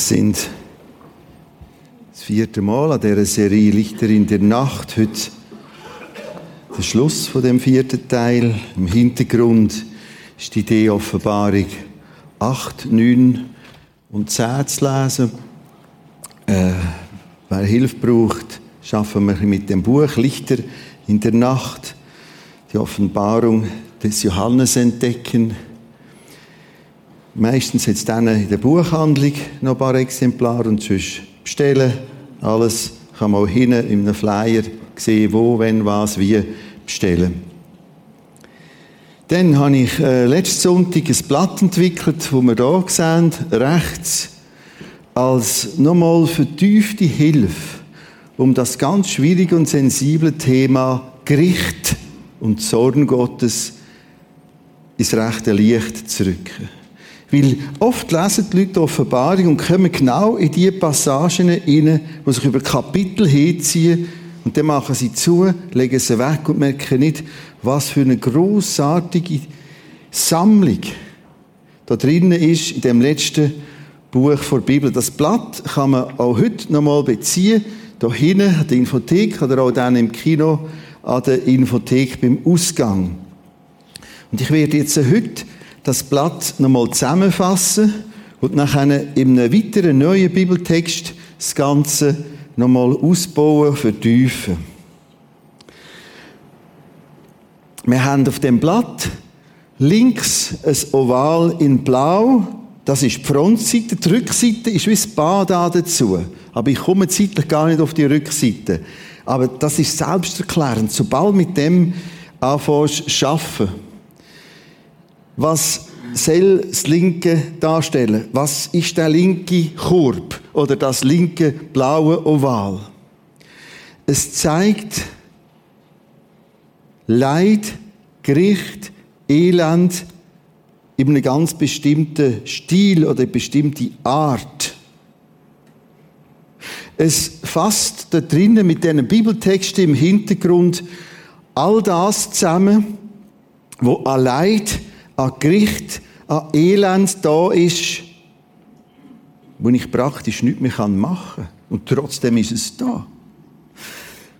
Wir sind das vierte Mal an dieser Serie Lichter in der Nacht. Heute der Schluss von dem vierten Teil. Im Hintergrund ist die Idee Offenbarung 8, 9 und 10 zu lesen. Äh, wer Hilfe braucht, schaffen wir mit dem Buch Lichter in der Nacht. Die Offenbarung des Johannes entdecken Meistens es dann in der Buchhandlung noch ein paar Exemplare und sonst bestellen. Alles kann man auch hinten in einem Flyer sehen, wo, wenn, was, wie bestellen. Dann habe ich äh, letzten Sonntag ein Blatt entwickelt, das wir hier sehen, rechts, als nochmal vertiefte Hilfe, um das ganz schwierige und sensible Thema Gericht und Zorn Gottes ins rechte Licht zu rücken. Weil oft lesen die Leute die Offenbarung und kommen genau in die Passagen hinein, die sich über Kapitel hinziehen und dann machen sie zu, legen sie weg und merken nicht, was für eine großartige Sammlung da drinnen ist in dem letzten Buch der Bibel. Das Blatt kann man auch heute nochmal beziehen. Da hinten an der Infothek oder auch dann im Kino an der Infothek beim Ausgang. Und ich werde jetzt heute das Blatt nochmal zusammenfassen und nachher in einem weiteren neuen Bibeltext das Ganze nochmal ausbauen, vertiefen. Wir haben auf dem Blatt links ein Oval in Blau. Das ist die Frontseite. Die Rückseite ist wie das Bad dazu. Aber ich komme zeitlich gar nicht auf die Rückseite. Aber das ist selbsterklärend. Sobald mit dem anfängst arbeiten, was soll das Linke darstellen? Was ist der linke Korb oder das linke blaue Oval? Es zeigt Leid, Gericht, Elend in einem ganz bestimmten Stil oder bestimmte Art. Es fasst da drinnen mit diesen Bibeltexten im Hintergrund all das zusammen, wo an Leid, an Gericht, an Elend da ist, wo ich praktisch nichts mehr machen kann. Und trotzdem ist es da.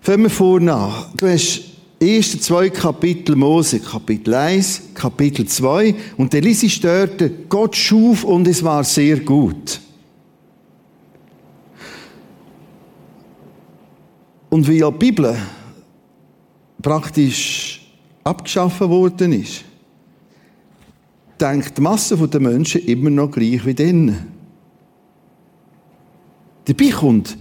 Fangen wir vorne an. Du hast die ersten zwei Kapitel Mose, Kapitel 1, Kapitel 2, und der Lisi störte, Gott schuf und es war sehr gut. Und wie ja die Bibel praktisch abgeschaffen worden ist, denkt die Masse der Menschen immer noch gleich wie denen. Dabei kommt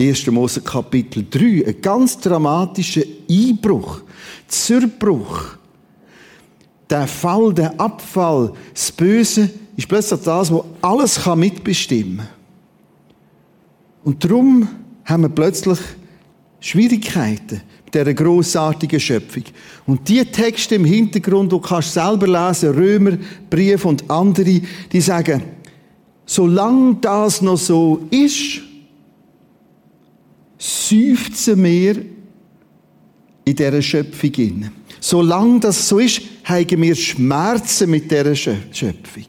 1. Mose Kapitel 3 ein ganz dramatischer Einbruch, Zerbruch. Der Fall, der Abfall, das Böse ist plötzlich das, was alles mitbestimmen kann. Und darum haben wir plötzlich Schwierigkeiten dieser grossartigen Schöpfung. Und die Texte im Hintergrund, du kannst selber lesen, Römer, Brief und andere, die sagen, solange das noch so ist, seufzen wir in dieser Schöpfung in. Solange das so ist, haben wir Schmerzen mit dieser Schöpfung.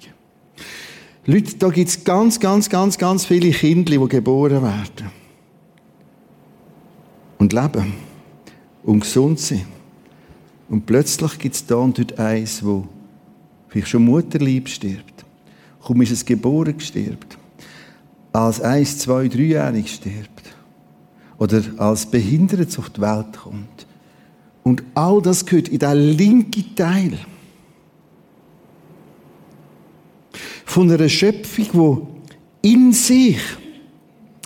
Leute, da gibt es ganz, ganz, ganz, ganz viele Kinder, die geboren werden und leben und gesund sind. Und plötzlich gibt es da und dort eins, wo vielleicht schon Mutterlieb stirbt. Kaum ist es geboren gestirbt. Als eins, zwei, dreijährig stirbt. Oder als Behindertes auf die Welt kommt. Und all das gehört in den linken Teil. Von einer Schöpfung, die in sich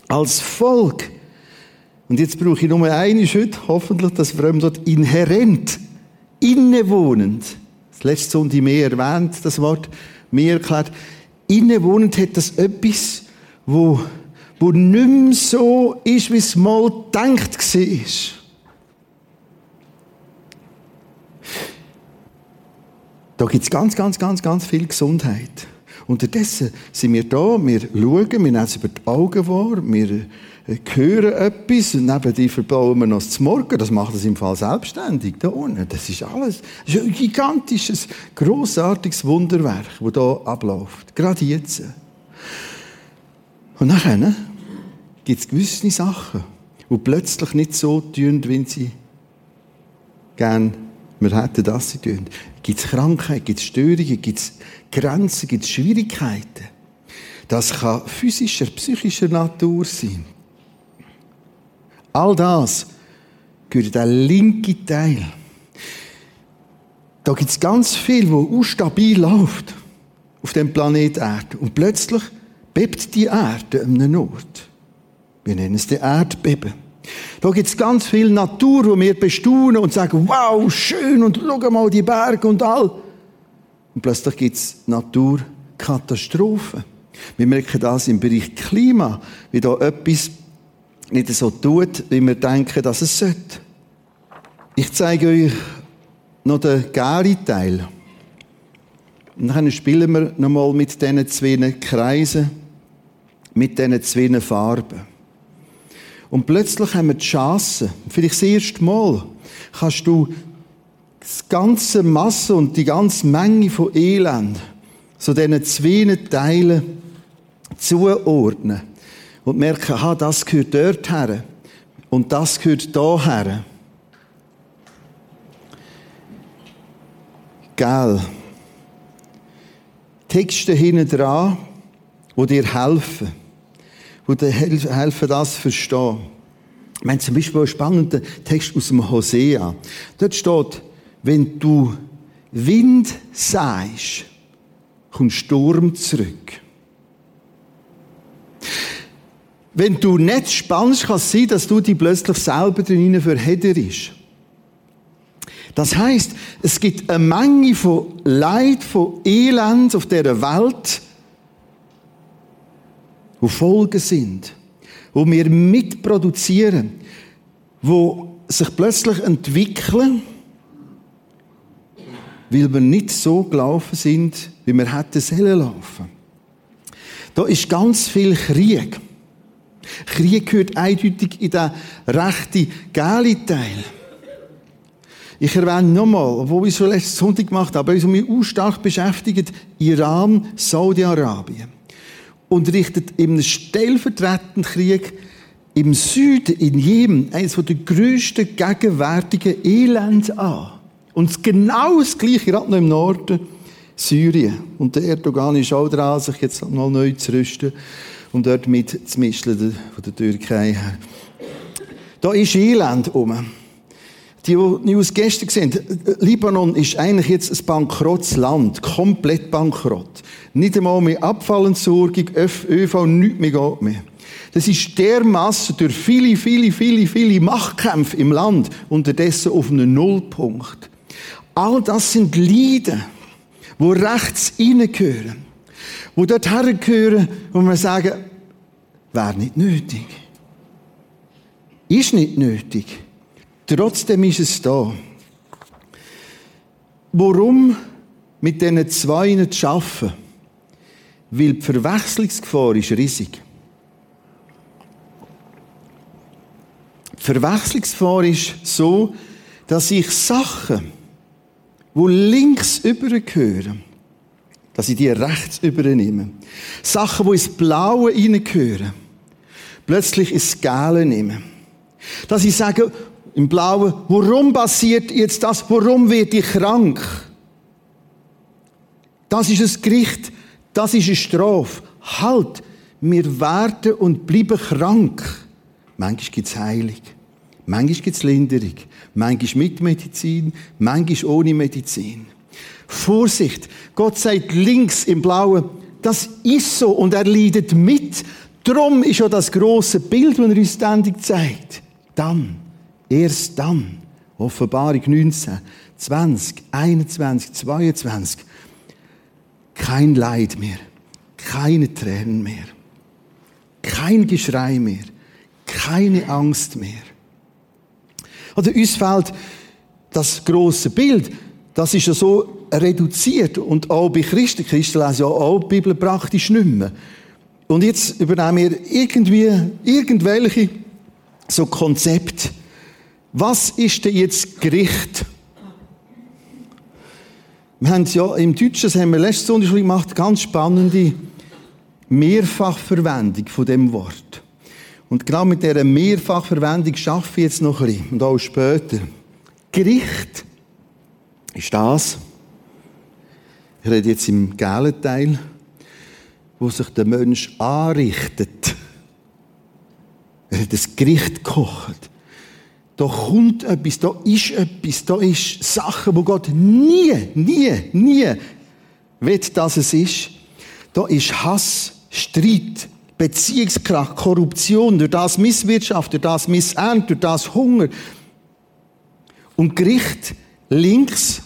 als Volk und jetzt brauche ich nur eine Schritt, hoffentlich, dass wir dort inhärent, innewohnend, das letzte Sonntag mehr erwähnt, das Wort mehr erklärt, innewohnend hat das etwas, wo, wo nicht mehr so ist, wie es mal gedacht war. Da gibt es ganz, ganz, ganz, ganz viel Gesundheit. Unterdessen sind wir da, wir schauen, wir nehmen es über die Augen wahr, wir hören etwas und neben die verbauen wir noch das Morgen. Das macht es im Fall selbstständig da unten. Das ist alles. Das ist ein gigantisches, großartiges Wunderwerk, das hier abläuft. Gerade jetzt. Und nachher gibt es gewisse Sachen, die plötzlich nicht so tun, wie sie gerne wir hätten, dass sie tun. Gibt es Krankheiten, gibt es Störungen, gibt es Grenzen, gibt es Schwierigkeiten. Das kann physischer, psychischer Natur sein. All das gehört in den linken Teil. Da gibt es ganz viel, wo unstabil läuft auf dem Planet Erde. Und plötzlich bebt die Erde an einem Ort. Wir nennen es die Erdbeben. Da gibt es ganz viel Natur, wo wir bestaunen und sagen, wow, schön und schau mal die Berge und all. Und plötzlich gibt es Naturkatastrophen. Wir merken das im Bereich Klima, wie da etwas nicht so tut, wie wir denken, dass es sollte. Ich zeige euch noch den Gari-Teil. Und dann spielen wir nochmal mit diesen zwei Kreisen, mit diesen zwei Farben. Und plötzlich haben wir die Chance, vielleicht das erste Mal, kannst du die ganze Masse und die ganze Menge von Elend so diesen zwei Teilen zuordnen und merken, aha, das gehört dort her und das gehört da her. Gell. Texte hinten dran, die dir helfen, die dir helfen, das zu verstehen. Ich meine zum Beispiel einen spannenden Text aus dem Hosea. Dort steht, wenn du Wind sagst, kommt Sturm zurück. Wenn du nicht spannst, kann es sein, dass du dich plötzlich selber drin verhedderst. Das heißt, es gibt eine Menge von Leid, von Elend auf dieser Welt, wo Folgen sind, wo wir mitproduzieren, wo sich plötzlich entwickeln, weil wir nicht so gelaufen sind, wie wir hätten sollen laufen. Da ist ganz viel Krieg. Krieg gehört eindeutig in den rechten Geliteil. Ich erwähne nochmal, obwohl ich es schon letzten Sonntag gemacht habe, uns mich stark beschäftigt, Iran, Saudi-Arabien. Und richtet im stellvertretenden Krieg im Süden, in Jemen, eines der grössten gegenwärtigen Elend an. Und genau das Gleiche, gerade noch im Norden, Syrien. Und der Erdogan ist auch dran, sich jetzt mal neu zu rüsten und dort mit zu mischen von der Türkei her. Da ist Elend um. Die, die News gestern gesehen Libanon ist eigentlich jetzt ein bankrottes Land. Komplett bankrott. Nicht einmal mehr Abfallentsorgung, ÖV, nichts mehr geht mehr. Das ist dermassen durch viele, viele, viele, viele Machtkämpfe im Land unterdessen auf einen Nullpunkt. All das sind Leiden, wo rechts reingehören. Wo dort hergehören, wo wir sagen, wäre nicht nötig. Ist nicht nötig. Trotzdem ist es da. Warum mit diesen zwei zu arbeiten? Weil die Verwechslungsgefahr ist riesig. Die Verwechslungsgefahr ist so, dass ich Sachen, wo links übergehören, dass ich die rechts übernehme. Sachen, die ins Blaue hineingehören, plötzlich ins Gelbe nehme. Dass ich sage, im Blauen, warum passiert jetzt das? Warum werde ich krank? Das ist ein Gericht, das ist eine Strafe. Halt, wir werden und bleiben krank. Manchmal gibt es Heilung, manchmal gibt es Linderung, manchmal mit Medizin, manchmal ohne Medizin. Vorsicht, Gott sagt links im Blauen, das ist so und er leidet mit. Drum ist ja das große Bild, das er uns ständig zeigt. Dann Erst dann, Offenbarung 19, 20, 21, 22, kein Leid mehr, keine Tränen mehr, kein Geschrei mehr, keine Angst mehr. Also uns fällt das große Bild, das ist ja so reduziert und auch bei Christen, Christen lesen ja auch die Bibel praktisch nicht mehr. Und jetzt übernehmen wir irgendwie irgendwelche so Konzepte, was ist denn jetzt Gericht? Wir haben ja im Deutschen, das haben wir letztes Sonntag gemacht, ganz spannende Mehrfachverwendung von dem Wort. Und genau mit dieser Mehrfachverwendung schaffe ich jetzt noch ein bisschen. Und auch später. Gericht ist das, ich rede jetzt im gelben Teil, wo sich der Mensch anrichtet. Er hat das Gericht gekocht. Da kommt etwas, da ist etwas, da ist Sachen, wo Gott nie, nie, nie will, dass es ist. Da ist Hass, Streit, Beziehungskrach, Korruption, durch das Misswirtschaft, durch das Missernte, durch das Hunger. Und Gericht links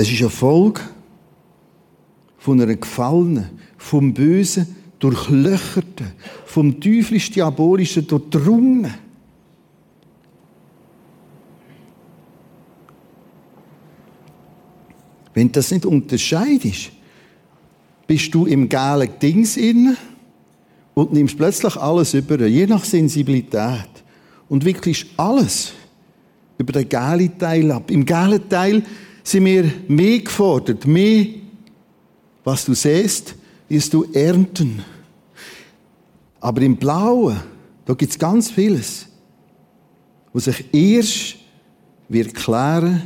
Es ist eine Folge von einer gefallenen, vom Bösen durchlöcherten, vom teuflisch diabolischen durchdrungen. Wenn du das nicht unterscheidest, bist du im geilen Dings inne und nimmst plötzlich alles über, je nach Sensibilität. Und wickelst alles über den geilen Teil ab. Im geilen Teil sind wir mehr gefordert, mehr, was du siehst, wirst du ernten. Aber im Blauen, da gibt es ganz vieles, was sich erst wird klären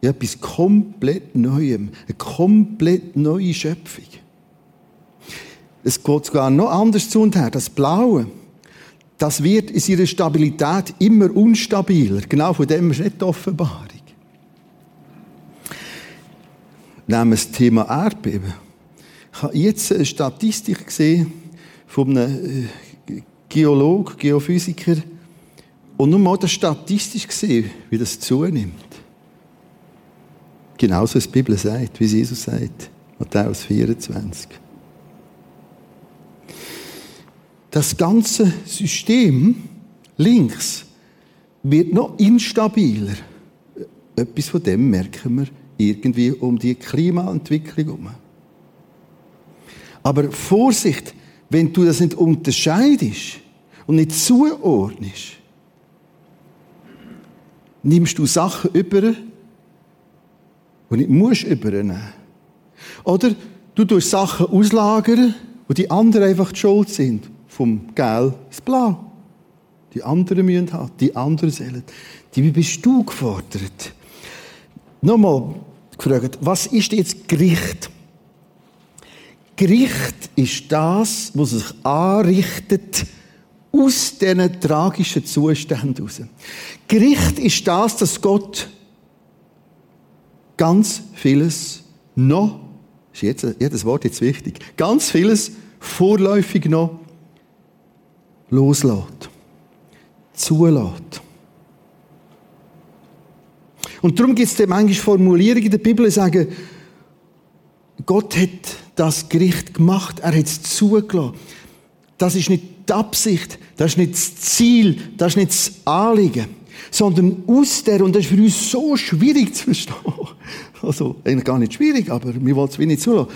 in etwas komplett Neuem, eine komplett neue Schöpfung. Es geht sogar noch anders zu und her. Das Blaue, das wird in seiner Stabilität immer unstabiler. Genau von dem ist nicht die Das Thema Erdbeben. Ich habe jetzt eine Statistik gesehen von einem äh, Geolog, Geophysiker, und nur mal das statistisch gesehen, wie das zunimmt. Genauso wie die Bibel sagt, wie Jesus sagt. Matthäus 24. Das ganze System links wird noch instabiler. Etwas von dem merken wir irgendwie um die Klimaentwicklung herum. Aber Vorsicht, wenn du das nicht unterscheidest und nicht zuordnest, nimmst du Sachen über, die nicht musst übernehmen. Oder du tust Sachen auslagern, wo die anderen einfach die Schuld sind. Vom Gel ins Blau. Die anderen müssen haben, die anderen sollen. Wie bist du gefordert? Nochmal gefragt, was ist jetzt Gericht? Gericht ist das, was sich anrichtet aus diesen tragischen Zuständen heraus. Gericht ist das, dass Gott ganz vieles noch, ist jetzt, jedes Wort jetzt wichtig, ganz vieles vorläufig noch loslässt, zulässt. Und darum gibt es manchmal Formulierungen in der Bibel, die sagen, Gott hat das Gericht gemacht, er hat es zugelassen. Das ist nicht die Absicht, das ist nicht das Ziel, das ist nicht das Anliegen, sondern aus der, und das ist für uns so schwierig zu verstehen, also eigentlich gar nicht schwierig, aber wir wollen es wie nicht zulassen,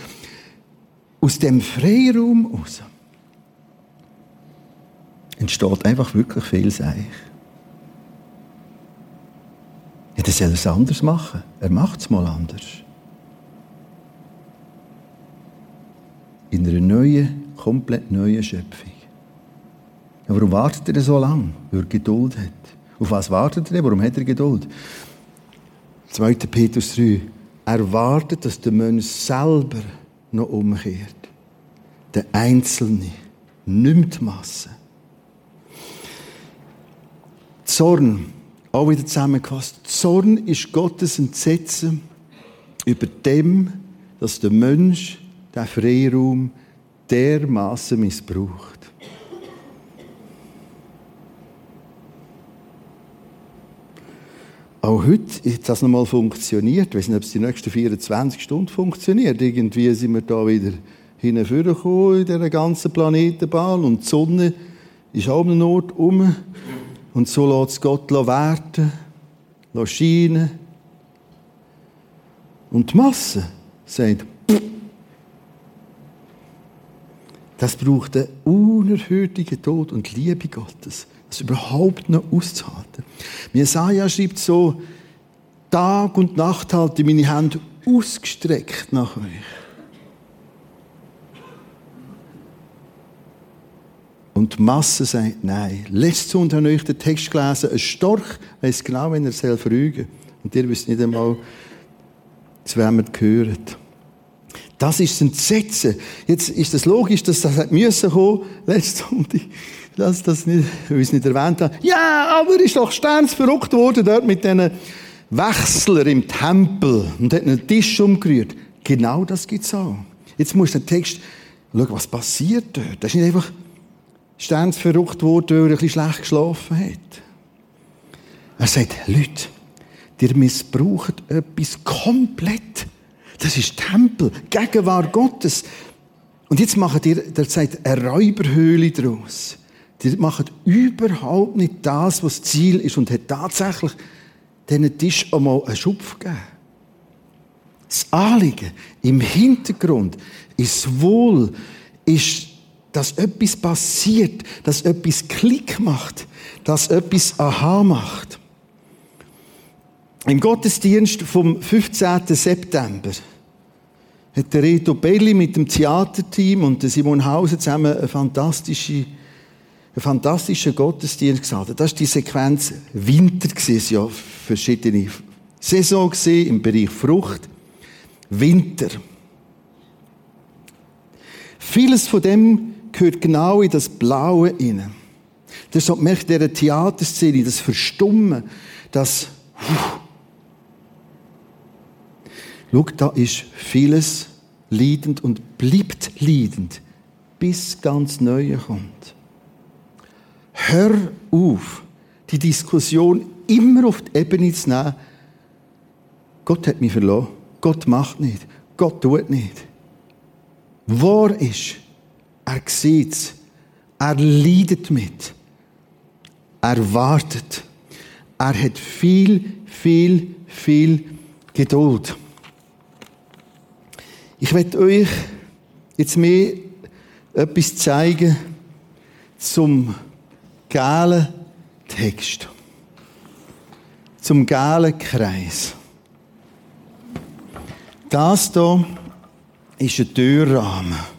aus dem Freiraum raus entsteht einfach wirklich viel Seich. Ja, dann soll es anders machen. Er macht es mal anders. In einer neuen, komplett neuen Schöpfung. Ja, warum wartet er so lange? Weil er Geduld hat. Auf was wartet er? Warum hat er Geduld? 2. Petrus 3. Er wartet, dass der Mensch selber noch umkehrt. Der Einzelne. Nimmt Masse. Zorn auch wieder zusammengefasst. Zorn ist Gottes Entsetzen über dem, dass der Mensch den Freiraum dermaßen missbraucht. Auch heute hat das nochmal funktioniert. Ich weiß nicht, ob es die nächsten 24 Stunden funktioniert. Irgendwie sind wir da wieder hingekommen in dieser ganzen Planetenbahn und die Sonne ist auch an einem Ort um. Und so lässt Gott werden, scheinen. Und die Masse sagt, das braucht einen unerhörten Tod und Liebe Gottes, das überhaupt noch auszuhalten. Jesaja schreibt so, Tag und Nacht halte meine Hände ausgestreckt nach euch. Und die Masse sagt nein. Letztes Sonntag habe ich den Text gelesen, ein Storch weiss genau, wenn er soll frügen Und ihr wisst nicht einmal, zu wem er gehört. Das ist ein Entsetzen. Jetzt ist es das logisch, dass das hat müssen kommen, letztes Sonntag. Lass das nicht, weil ich es nicht erwähnt habe. Ja, aber er ist doch sternsverrückt worden dort mit diesen Wechsler im Tempel und hat einen Tisch umgerührt. Genau das gibt es auch. Jetzt muss der Text schauen, was passiert dort. Das ist nicht einfach sternsverrückt worden, weil er ein bisschen schlecht geschlafen hat. Er sagt, Leute, ihr missbraucht etwas komplett. Das ist Tempel, Gegenwart Gottes. Und jetzt macht ihr, der sagt, eine Räuberhöhle daraus. Die macht überhaupt nicht das, was das Ziel ist und hat tatsächlich diesen Tisch einmal einen Schupf gegeben. Das Anliegen im Hintergrund ist wohl, ist dass etwas passiert, dass etwas Klick macht, dass etwas Aha macht. Im Gottesdienst vom 15. September hat der Reto Belli mit dem Theaterteam und der Simon Hauser zusammen eine fantastische, einen fantastischen Gottesdienst gesagt. Das war die Sequenz Winter, es ja verschiedene Saison im Bereich Frucht. Winter. Vieles von dem gehört genau in das Blaue ist so merkt dieser Theaterszene, das Verstummen, das Schau, da ist vieles leidend und bleibt leidend, bis ganz Neue kommt. Hör auf, die Diskussion immer auf die Ebene zu nehmen. Gott hat mich verloren. Gott macht nicht. Gott tut nicht. Wahr ist, er sieht es. Er leidet mit. Er wartet. Er hat viel, viel, viel Geduld. Ich werde euch jetzt mehr etwas zeigen zum gelben Text. Zum gelben Kreis. Das hier ist ein Türrahmen.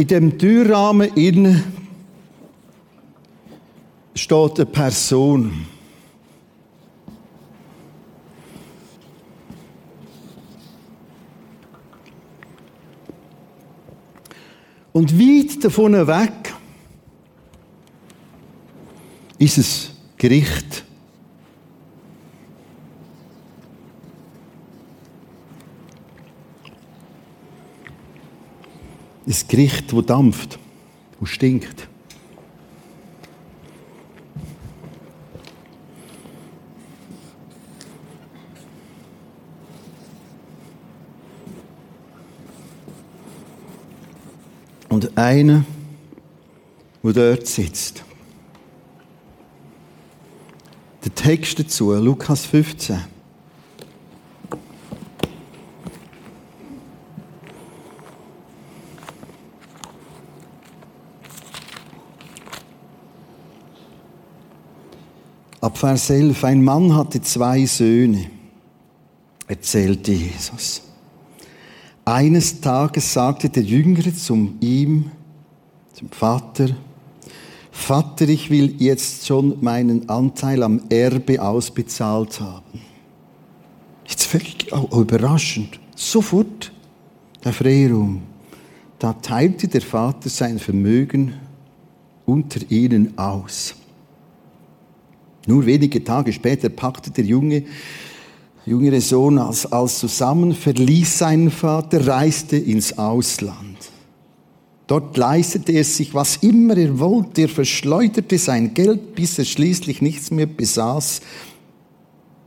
In dem Türrahmen innen steht eine Person. Und weit davon weg ist es Gericht. Das Gericht, wo dampft, wo stinkt. Und einer, der dort sitzt. Der Text dazu, Lukas 15. Ab Vers 11. Ein Mann hatte zwei Söhne, erzählte Jesus. Eines Tages sagte der Jüngere zum ihm, zum Vater, Vater, ich will jetzt schon meinen Anteil am Erbe ausbezahlt haben. Jetzt völlig überraschend. Sofort der Freiraum. Da teilte der Vater sein Vermögen unter ihnen aus. Nur wenige Tage später packte der Junge jüngere Sohn als, als zusammen, verließ seinen Vater, reiste ins Ausland. Dort leistete er sich, was immer er wollte. Er verschleuderte sein Geld, bis er schließlich nichts mehr besaß.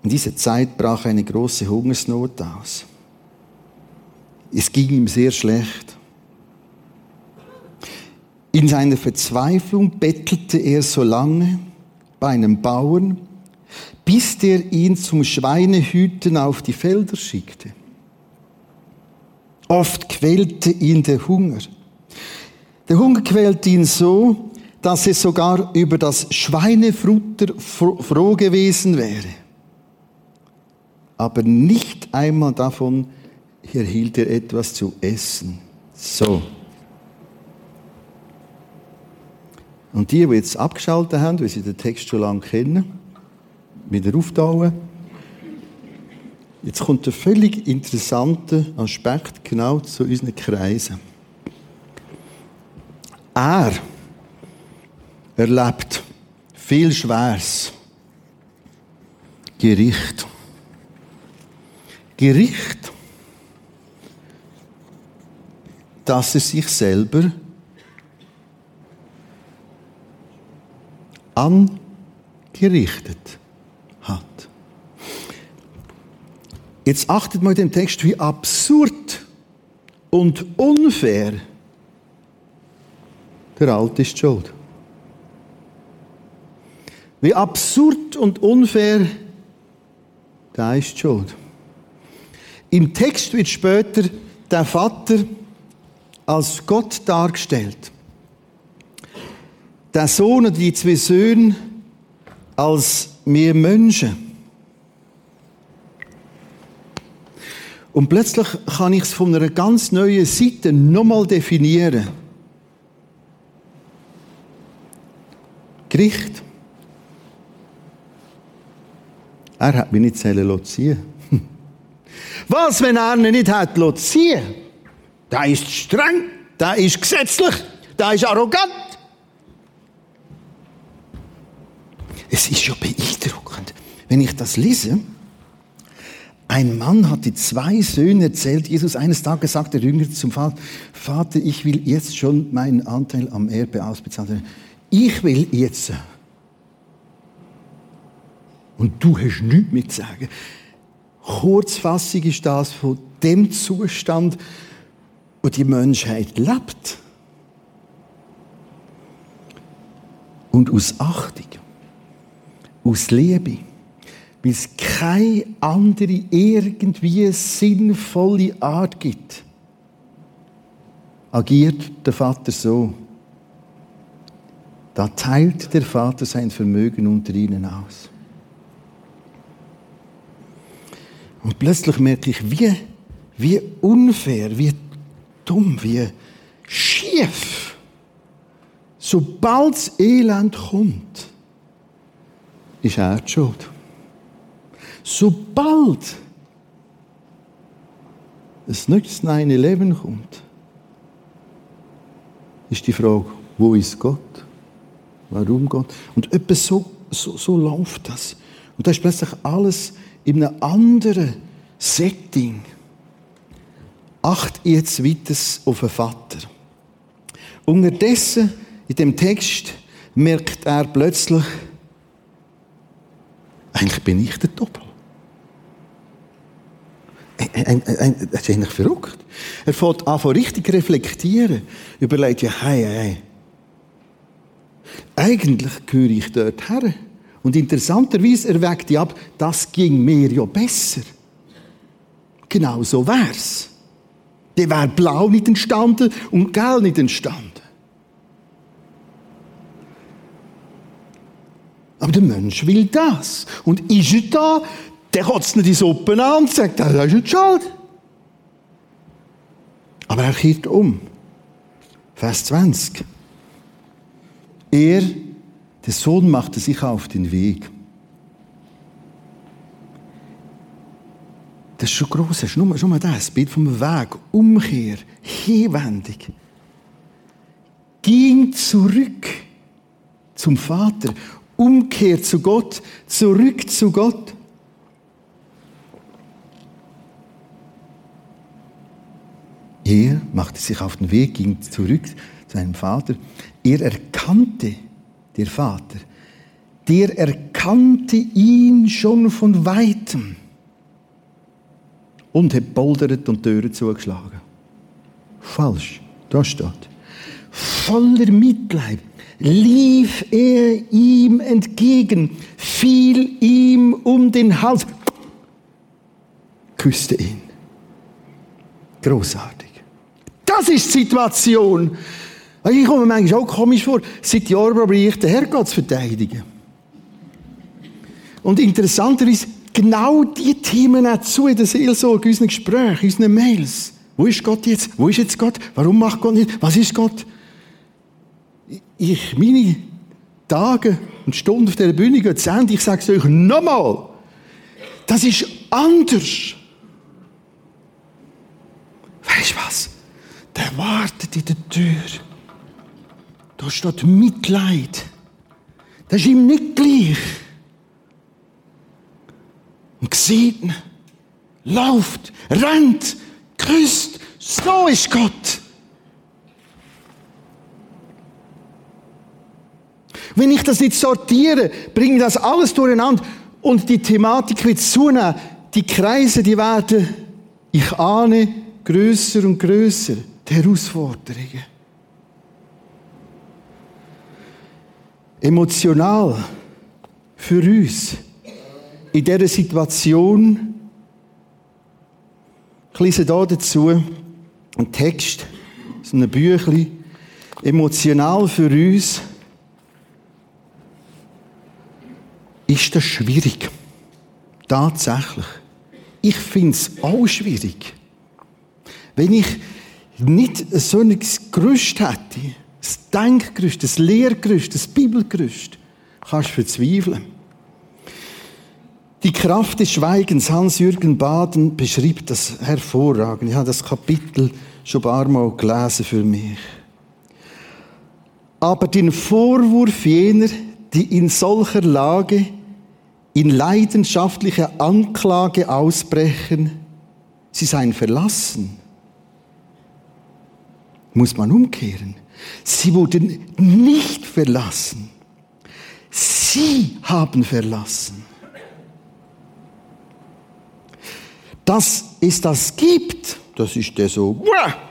In dieser Zeit brach eine große Hungersnot aus. Es ging ihm sehr schlecht. In seiner Verzweiflung bettelte er so lange bei einem Bauern, bis der ihn zum Schweinehüten auf die Felder schickte. Oft quälte ihn der Hunger. Der Hunger quälte ihn so, dass er sogar über das Schweinefutter froh gewesen wäre. aber nicht einmal davon erhielt er etwas zu essen. So. Und die, die jetzt abgeschaltet haben, weil sie den Text schon lange kennen, wieder auftauen. Jetzt kommt ein völlig interessanter Aspekt genau zu unseren Kreisen. Er erlebt viel Schweres. Gericht. Gericht, dass er sich selber angerichtet hat. Jetzt achtet mal in dem Text, wie absurd und unfair der Alte ist schuld. Wie absurd und unfair der ist schuld. Im Text wird später der Vater als Gott dargestellt der Sohn und die zwei Söhne als wir Menschen. Und plötzlich kann ich es von einer ganz neuen Seite nochmal definieren. Gericht. Er hat mich nicht zählen ziehen. Was, wenn er ihn nicht hat ziehen? Da ist streng, da ist gesetzlich, da ist arrogant. Es ist ja beeindruckend, wenn ich das lese. Ein Mann hatte zwei Söhne erzählt. Jesus eines Tages sagte der Jünger zum Vater, Vater, ich will jetzt schon meinen Anteil am Erbe ausbezahlen. Ich will jetzt. Und du hast nichts mit zu sagen. Kurzfassig ist das von dem Zustand, wo die Menschheit lebt. Und aus Achtung aus Liebe, weil es keine andere irgendwie sinnvolle Art gibt, agiert der Vater so. Da teilt der Vater sein Vermögen unter ihnen aus. Und plötzlich merke ich, wie, wie unfair, wie dumm, wie schief, sobald das Elend kommt, ist er die Schuld. Sobald es nächstes 9-11 kommt, ist die Frage, wo ist Gott? Warum Gott? Und etwas so, so, so läuft das. Und da ist plötzlich alles in einem anderen Setting. Acht jetzt weiter auf den Vater. Unterdessen, in dem Text, merkt er plötzlich, eigentlich bin ich der Doppel. Das ist eigentlich verrückt. Er fängt an, richtig reflektieren. Überlegt, ja, hey, hey. Eigentlich gehöre ich dort her. Und interessanterweise erweckt die ab, das ging mir ja besser. Genau so wär's. Der wäre blau nicht entstanden und gelb nicht entstanden. Aber der Mensch will das. Und ist er da, der kotzt nicht die Suppe an und sagt, das ist nicht schuld. Aber er kehrt um. Vers 20. Er, der Sohn, machte sich auf den Weg. Das ist schon gross. Das ist nur, nur das Bild vom Weg. Umkehr, Hinwendung. Ging zurück zum Vater Umkehr zu Gott, zurück zu Gott. Er machte sich auf den Weg, ging zurück zu seinem Vater. Er erkannte, der Vater, der erkannte ihn schon von weitem und hat poldert und Türen zugeschlagen. Falsch, da steht. Voller Mitleid lief er ihm entgegen, fiel ihm um den Hals, küsste ihn. Großartig. Das ist die Situation. Ich komme mir manchmal auch komisch vor. Seit Jahren probiere ich den Herrgott zu verteidigen. Und interessanterweise, genau die Themen auch zu in der Seelsorge, unseren Gesprächen, unseren Mails. Wo ist Gott jetzt? Wo ist jetzt Gott? Warum macht Gott nicht? Was ist Gott? Ich, meine Tage und Stunden auf dieser Bühne gehen zu Ende. Ich sage es euch nochmal. Das ist anders. Weißt du was? Der wartet in der Tür. Da steht Mitleid. Das ist ihm nicht gleich. Und sieht ihn, läuft, rennt, grüßt. So ist Gott. Wenn ich das nicht sortiere, bringe das alles durcheinander und die Thematik wird zunehmen. Die Kreise, die werden, ich ahne, größer und größer. Die Herausforderungen. Emotional für uns in dieser Situation, ich lese hier dazu einen Text aus einem Büchlein, emotional für uns, ist das schwierig. Tatsächlich. Ich finde es auch schwierig. Wenn ich nicht so ein Gerüst hätte, das Denkgerüst, das Lehrgerüst, das Bibelgerüst, kannst du verzweifeln. Die Kraft des Schweigens, Hans-Jürgen Baden beschreibt das hervorragend. Ich habe das Kapitel schon ein paar Mal gelesen für mich. Aber den Vorwurf jener, die in solcher Lage in leidenschaftliche Anklage ausbrechen, sie seien verlassen, muss man umkehren. Sie wurden nicht verlassen. Sie haben verlassen. Dass es das gibt, das ist der so,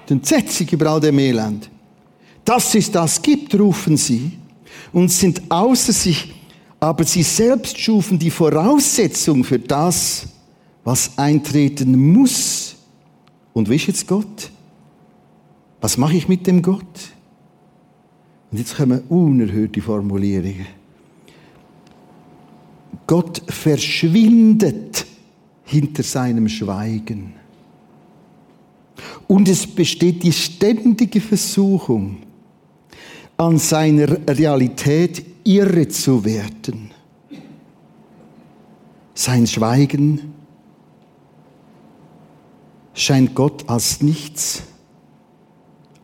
den Entsetzung über all dem Elend. Dass es das gibt, rufen sie und sind außer sich, aber sie selbst schufen die Voraussetzung für das, was eintreten muss. Und wie ist jetzt Gott? Was mache ich mit dem Gott? Und jetzt kommen unerhörte Formulierungen. Gott verschwindet hinter seinem Schweigen. Und es besteht die ständige Versuchung, an seiner Realität irre zu werden. Sein Schweigen scheint Gott als nichts,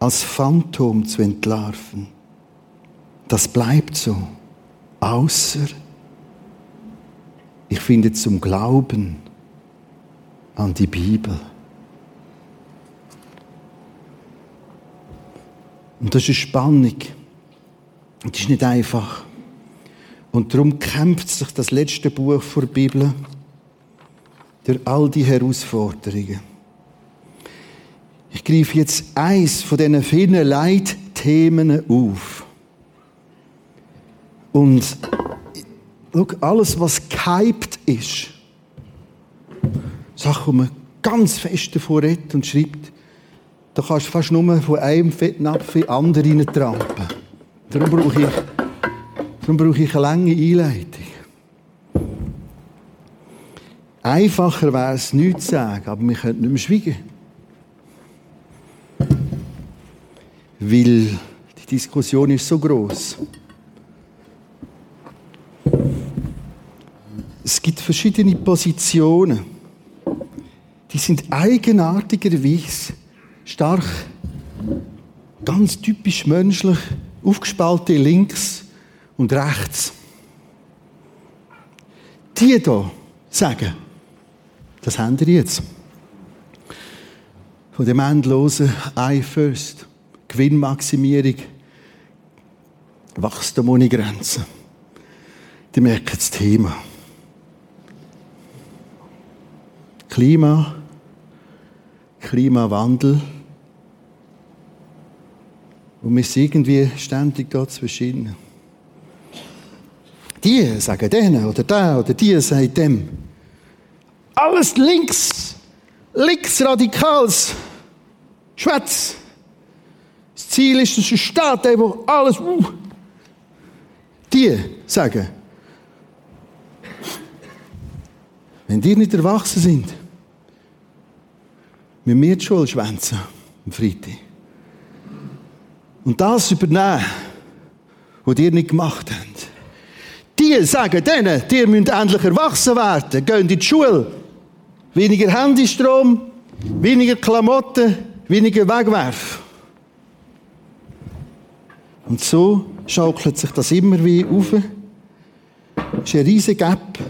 als Phantom zu entlarven. Das bleibt so. Außer ich finde zum Glauben an die Bibel. Und das ist eine Spannung. Das ist nicht einfach. Und darum kämpft sich das letzte Buch der Bibel durch all die Herausforderungen. Ich greife jetzt eins von diesen vielen Leitthemen auf. Und schau, alles, was gehypt ist, Sachen, die man ganz fest davon redet und schreibt, da kannst du fast nur von einem fetten Apfel andere trampen. Darum brauche ich, darum brauche ich eine lange Einleitung. Einfacher wäre es, nichts zu sagen, aber wir können nicht mehr schweigen. Weil die Diskussion ist so groß. Es gibt verschiedene Positionen. Die sind eigenartigerweise stark, ganz typisch menschlich, aufgespalte links und rechts. Die hier sagen, das haben wir jetzt. Von dem endlosen I First, Gewinnmaximierung, Wachstum ohne Grenzen. Die merken das Thema. Klima, Klimawandel. Und wir sind irgendwie ständig da zwischen. Die sagen denen oder der oder die sagen dem. Alles links, linksradikals, Schwätz. Das Ziel ist, dass ein Staat, der alles. Uh, die sagen, Wenn die nicht erwachsen sind, müssen wir die Schule schwänzen am Freitag. Und das übernehmen, was die nicht gemacht haben. Die sagen denen, die müssen endlich erwachsen werden, gehen in die Schule. Weniger Handystrom, weniger Klamotten, weniger Wegwerf. Und so schaukelt sich das immer wieder auf. Es ist ein riesiger Gap,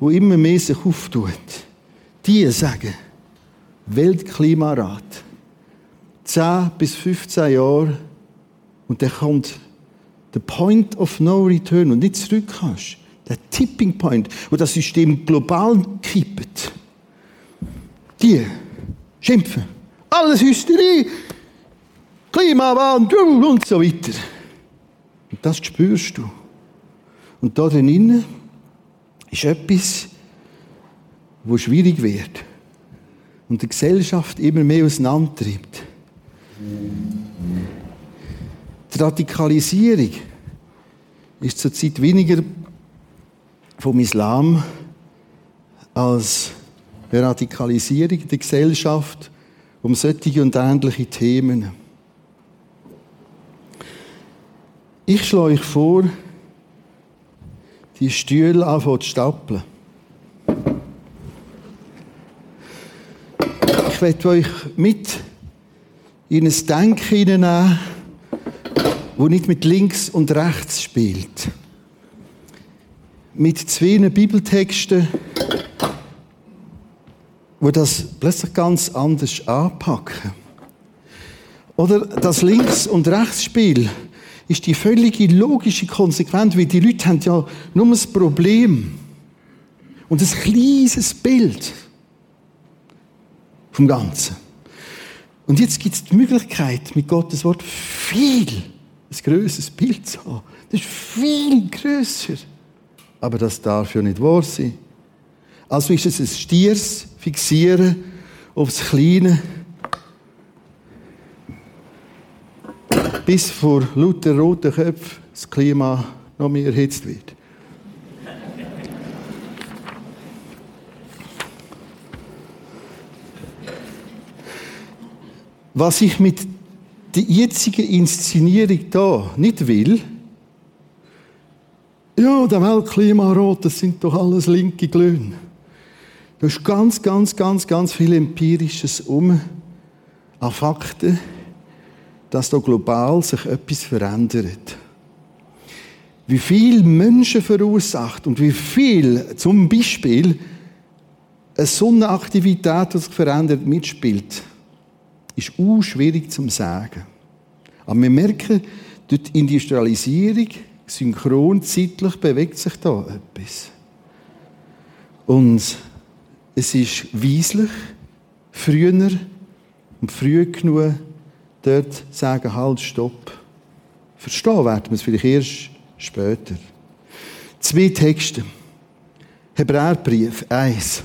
wo immer mehr sich auftut. Die sagen, Weltklimarat, 10 bis 15 Jahre und dann kommt der Point of No Return und nicht zurück kannst. Der Tipping Point, wo das System global kippt. Die schimpfen. Alles Hysterie. Klimawandel und so weiter. Und das spürst du. Und da drinnen ist etwas, wo schwierig wird und die Gesellschaft immer mehr auseinandertreibt. Die Radikalisierung ist zurzeit weniger vom Islam als eine Radikalisierung der Gesellschaft um solche und ähnliche Themen. Ich schlage euch vor, die Stühle anfangen zu stapeln. Ich werde euch mit in ein Denken hineinnehmen, wo nicht mit links und rechts spielt. Mit zwei Bibeltexten, wo das plötzlich ganz anders anpacken. Oder das Links- und Rechtsspiel ist die völlige logische Konsequenz, weil die Leute haben ja nur das Problem und ein kleines Bild vom Ganzen. Und jetzt gibt es die Möglichkeit, mit Gottes Wort viel ein grösseres Bild zu haben. Das ist viel grösser. Aber das darf ja nicht wahr sein. Also ist es ein Stiers Fixieren aufs Kleine. Bis vor lauter roten Köpfen das Klima noch mehr erhitzt wird. Was ich mit der jetzigen Inszenierung da nicht will, ja, der Weltklimarat, das sind doch alles linke Glöhne. Du hast ganz, ganz, ganz, ganz viel Empirisches um an Fakten, dass da global sich etwas verändert. Wie viel Menschen verursacht und wie viel zum Beispiel eine Sonnenaktivität, die sich verändert, mitspielt, ist auch schwierig zu sagen. Aber wir merken, durch die Industrialisierung, synchron, zeitlich bewegt sich da etwas. Und es ist weislich, früher und früh genug dort sagen, halt, stopp. Verstehen werden wir es vielleicht erst später. Zwei Texte. Hebräerbrief 1,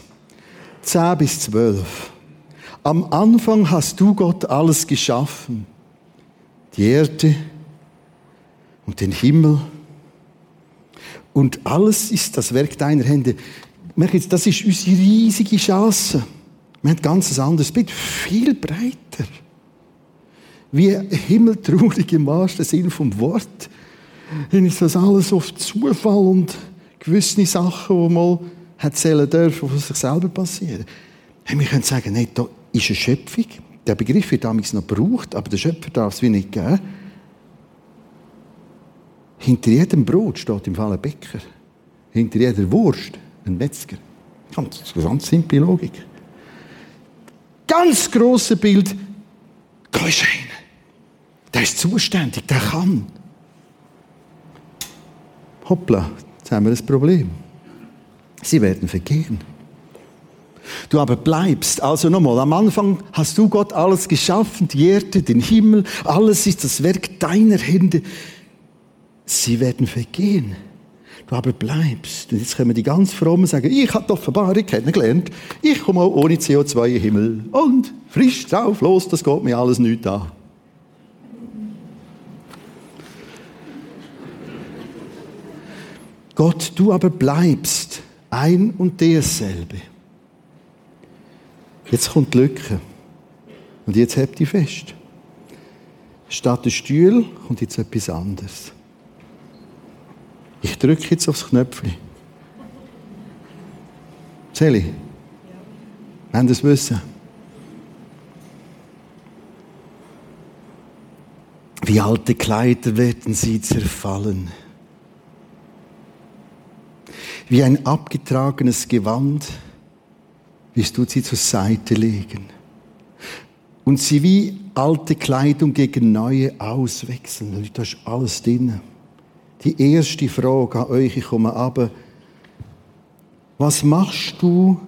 10 bis 12. Am Anfang hast du Gott alles geschaffen. Die Erde und den Himmel. Und alles ist das Werk deiner Hände. Merkt jetzt, das ist unsere riesige Chance. Wir haben ein ganz anderes Bild, viel breiter. Wie himmeltraurig im wahrsten Sinn vom Wort. Dann ist das alles auf Zufall und gewisse Sachen, die mal erzählen dürfen, was sich selber passieren. Wir können sagen, nein, ist eine Schöpfung. Der Begriff wird damals noch gebraucht, aber der Schöpfer darf es wie nicht geben. Hinter jedem Brot steht im Fall ein Bäcker. Hinter jeder Wurst ein Metzger. Ganz, ganz simple Logik. Ganz große Bild, da ist einer. Der ist zuständig, der kann. Hoppla, jetzt haben wir ein Problem. Sie werden vergehen. Du aber bleibst. Also nochmal, am Anfang hast du Gott alles geschaffen, die Erde, den Himmel, alles ist das Werk deiner Hände. Sie werden vergehen du aber bleibst. Und jetzt können die ganz frommen sagen, ich habe die Offenbarung kennengelernt, ich komme auch ohne CO2 in den Himmel und frisch drauf los, das geht mir alles nicht an. Gott, du aber bleibst ein und derselbe. Jetzt kommt die Lücke. Und jetzt habt ihr fest. Statt der Stuhl kommt jetzt etwas anderes. Ich drücke jetzt aufs Knöpfchen. Seli, wollen das wissen? Wie alte Kleider werden sie zerfallen. Wie ein abgetragenes Gewand wirst du sie zur Seite legen und sie wie alte Kleidung gegen neue auswechseln. Da ist alles drin. Die erste Frage an euch, ich komme ab. Was machst du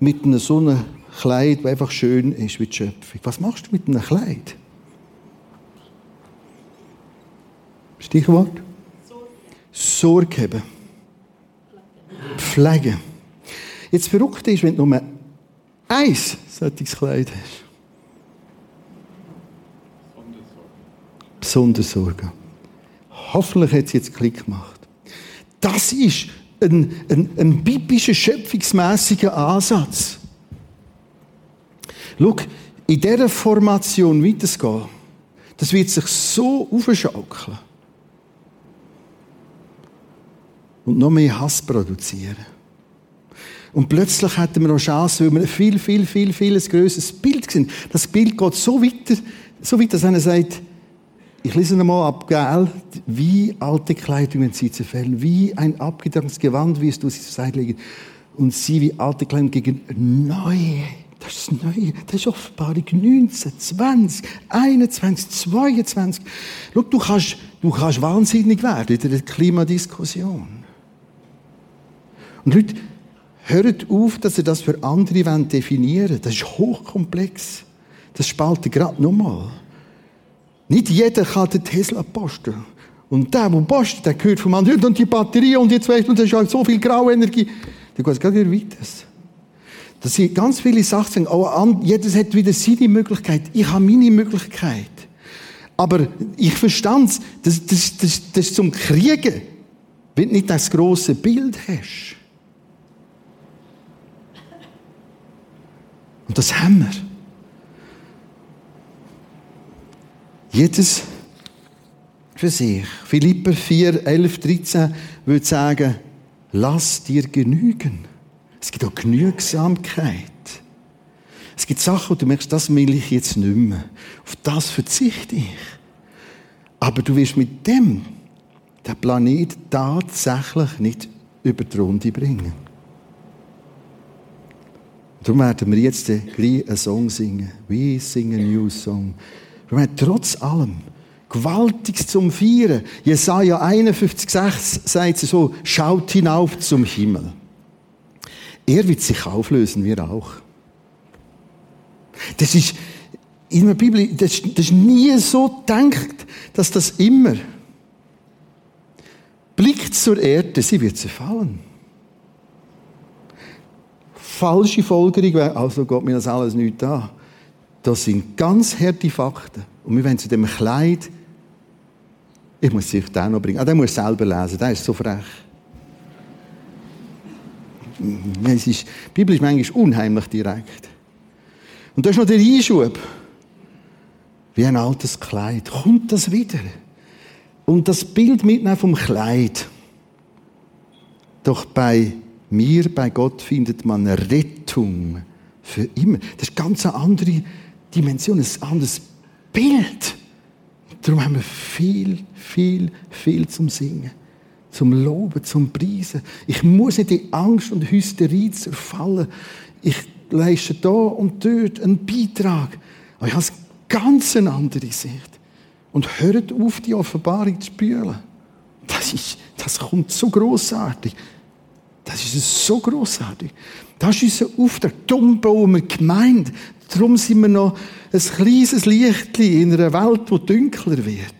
mit einem so einem Kleid, das einfach schön ist wie die Schöpfung? Was machst du mit einem Kleid? Stichwort? Sorge haben. Pflegen. Jetzt verrückt ist, wenn du nur eins solches Kleid hast. Besonders Sorge. Hoffentlich hat es jetzt Klick gemacht. Das ist ein, ein, ein biblischer, schöpfungsmäßiger Ansatz. Schau, in dieser Formation weiterzugehen, das wird sich so aufschaukeln und noch mehr Hass produzieren. Und plötzlich hätten wir noch Chance, weil wir ein viel, viel, viel, viel ein grösseres Bild sind. Das Bild geht so weiter, so weit, dass einer sagt, ich lese nochmal ab, gell? Wie alte Kleidungen sie zerfällen, wie ein abgetragenes Gewand wirst du sie zur Seite legen. Und sie wie alte Kleidungen gegen neue. Das ist das Neue. Das ist Offenbarung 19, 20, 21, 22. Schau, du kannst, du kannst wahnsinnig werden in der Klimadiskussion. Und Leute, hört auf, dass ihr das für andere definieren wollt. Das ist hochkomplex. Das spaltet gerade nochmal. Nicht jeder kann den Tesla posten. Und der, der postet, der gehört vom anderen. Und die Batterie und jetzt weißt du, das ist halt so viel Grauenergie. Dann geht es gerade wieder weiter. Dass sie ganz viele Sachen oh, jedes hat wieder seine Möglichkeit. Ich habe meine Möglichkeit. Aber ich verstand es, das, das, das, das ist zum Kriegen, wenn du nicht das große Bild hast. Und das haben wir. Jedes für sich. Philipper 4, 11, 13 würde sagen, lass dir genügen. Es gibt auch Genügsamkeit. Es gibt Sachen, wo du merkst, das will ich jetzt nicht mehr. Auf das verzichte ich. Aber du wirst mit dem den Planet tatsächlich nicht über die Runde bringen. Darum werden wir jetzt gleich einen Song singen. We sing a new song. Wir werden trotz allem gewaltig zum Feiern. Jesaja 51,6 sagt so, schaut hinauf zum Himmel. Er wird sich auflösen, wir auch. Das ist, in der Bibel, das, das ist nie so denkt, dass das immer blickt zur Erde, sie wird zerfallen falsche Folgerung wäre, also geht mir das alles nicht an. Das sind ganz harte Fakten. Und wir wollen zu dem Kleid, ich muss sich den noch bringen. Ah, den muss selber lesen, der ist so frech. Es ist, die Bibel ist manchmal unheimlich direkt. Und da ist noch der Einschub. Wie ein altes Kleid. Kommt das wieder? Und das Bild mitnehmen vom Kleid. Doch bei mir bei Gott findet man Rettung für immer. Das ist ganz eine andere Dimension, ein anderes Bild. Darum haben wir viel, viel, viel zum Singen, zum Loben, zum Preisen. Ich muss nicht in Angst und Hysterie zerfallen. Ich leiste da und dort einen Beitrag. Aber ich habe eine ganz andere Sicht. Und hört auf, die Offenbarung zu spüren. Das, ist, das kommt so großartig. Das ist so großartig. Das ist unser Auftrag. Darum bauen wir Gemeinde. Darum sind wir noch ein kleines Licht in einer Welt, die dunkler wird.